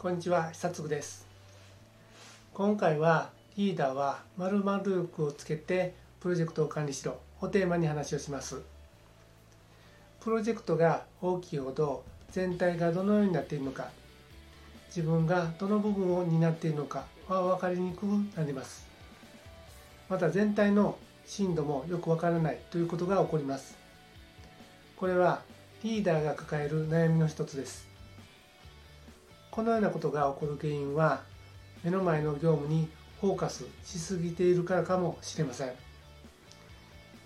こんにちは久嗣です。今回はリーダーは〇〇力をつけてプロジェクトを管理しろをテーマに話をします。プロジェクトが大きいほど全体がどのようになっているのか自分がどの部分を担っているのかは分かりにくくなります。また全体の深度もよくわからないということが起こります。これはリーダーが抱える悩みの一つです。このようなことが起こる原因は目の前の業務にフォーカスしすぎているからかもしれません。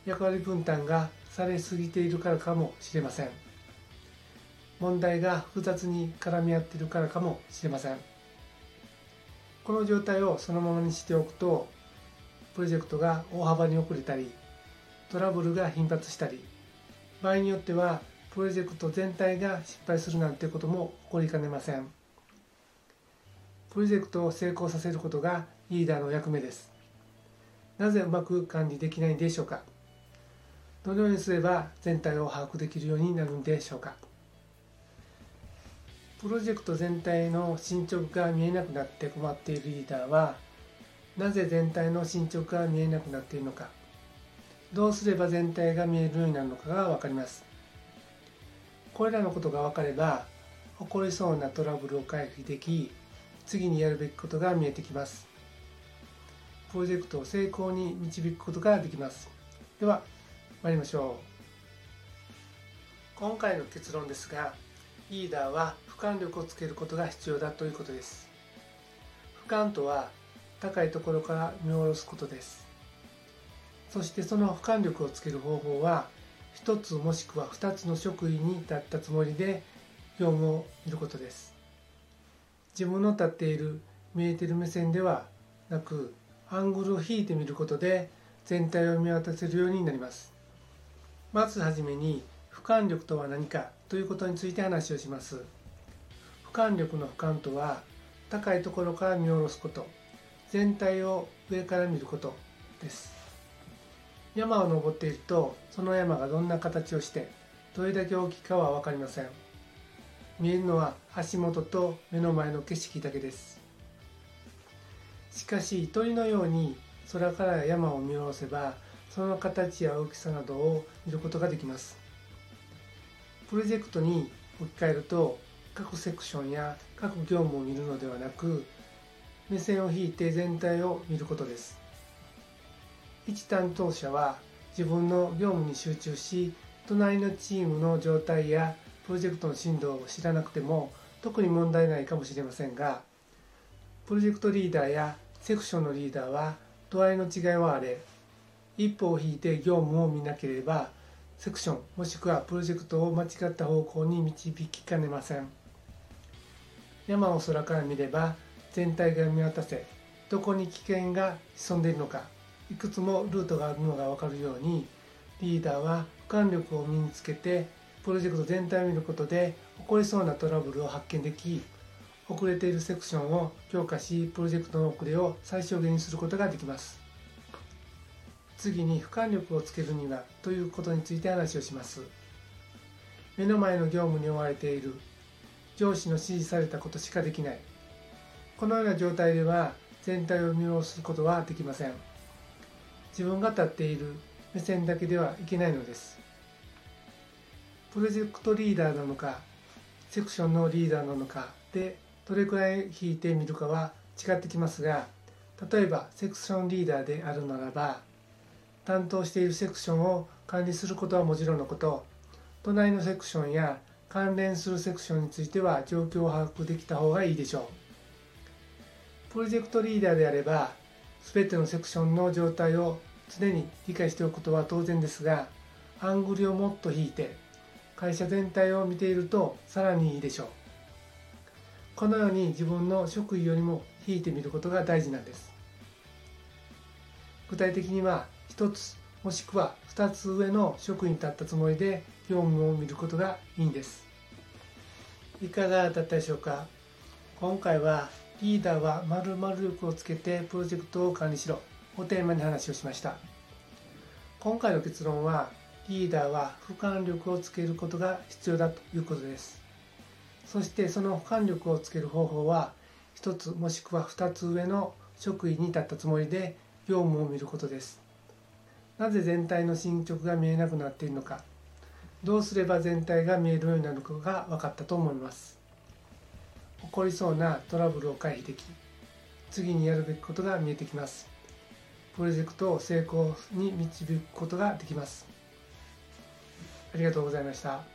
役割分担がされすぎているからかもしれません。問題が複雑に絡み合っているからかもしれません。この状態をそのままにしておくとプロジェクトが大幅に遅れたりトラブルが頻発したり場合によってはプロジェクト全体が失敗するなんてことも起こりかねません。プロジェクトを成功させることがリーダーの役目です。なぜうまく管理できないんでしょうか？どのようにすれば全体を把握できるようになるんでしょうか？プロジェクト全体の進捗が見えなくなって困っているリーダーはなぜ全体の進捗が見えなくなっているのか？どうすれば全体が見えるようになるのかが分かります。これらのことが分かれば起こりそうなトラブルを回避でき次にやるべきことが見えてきます。プロジェクトを成功に導くことができます。では参りましょう。今回の結論ですがリーダーは俯瞰力をつけることが必要だということです。俯瞰とは高いところから見下ろすことです。そしてその俯瞰力をつける方法は1つもしくは2つの職員に立ったつもりで業務を見ることです。自分の立っている見えてる目線ではなくアングルを引いてみることで全体を見渡せるようになります。まずはじめに俯瞰力とは何かということについて話をします。俯瞰力の俯瞰とは高いところから見下ろすこと全体を上から見ることです。山を登っているとその山がどんな形をしてどれだけ大きいかは分かりません。見えるのは足元と目の前の景色だけです。しかし鳥のように空から山を見下ろせばその形や大きさなどを見ることができます。プロジェクトに置き換えると各セクションや各業務を見るのではなく目線を引いて全体を見ることです。一担当者は自分の業務に集中し隣のチームの状態やプロジェクトの進度を知らなくても特に問題ないかもしれませんがプロジェクトリーダーやセクションのリーダーは度合いの違いはあれ一歩を引いて業務を見なければセクションもしくはプロジェクトを間違った方向に導きかねません。山を空から見れば全体が見渡せどこに危険が潜んでいるのかいくつもルートがあるのが分かるようにリーダーは俯瞰力を身につけてプロジェクト全体を見ることで起こりそうなトラブルを発見でき遅れているセクションを強化しプロジェクトの遅れを最小限にすることができます。次に俯瞰力をつけるにはということについて話をします。目の前の業務に追われている上司の指示されたことしかできない。このような状態では全体を見下ろすことはできません。自分が立っている目線だけではいけないのです。プロジェクトリーダーなのかセクションのリーダーなのかでどれくらい引いてみるかは違ってきますが例えばセクションリーダーであるならば担当しているセクションを管理することはもちろんのこと隣のセクションや関連するセクションについては状況を把握できた方がいいでしょう。プロジェクトリーダーであれば全てのセクションの状態を常に理解しておくことは当然ですがアングルをもっと引いて会社全体を見ているとさらにいいでしょう。このように自分の職位よりも引いてみることが大事なんです。具体的には1つもしくは2つ上の職員に立ったつもりで業務を見ることがいいんです。いかがだったでしょうか？今回はリーダーは〇〇力をつけてプロジェクトを管理しろをテーマに話をしました。今回の結論はリーダーは俯瞰力をつけることが必要だということです。そしてその管力をつける方法は1つもしくは2つ上の職位に立ったつもりで業務を見ることです。なぜ全体の進捗が見えなくなっているのか。どうすれば全体が見えるようになるのかが分かったと思います。起こりそうなトラブルを回避でき次にやるべきことが見えてきます。プロジェクトを成功に導くことができます。ありがとうございました。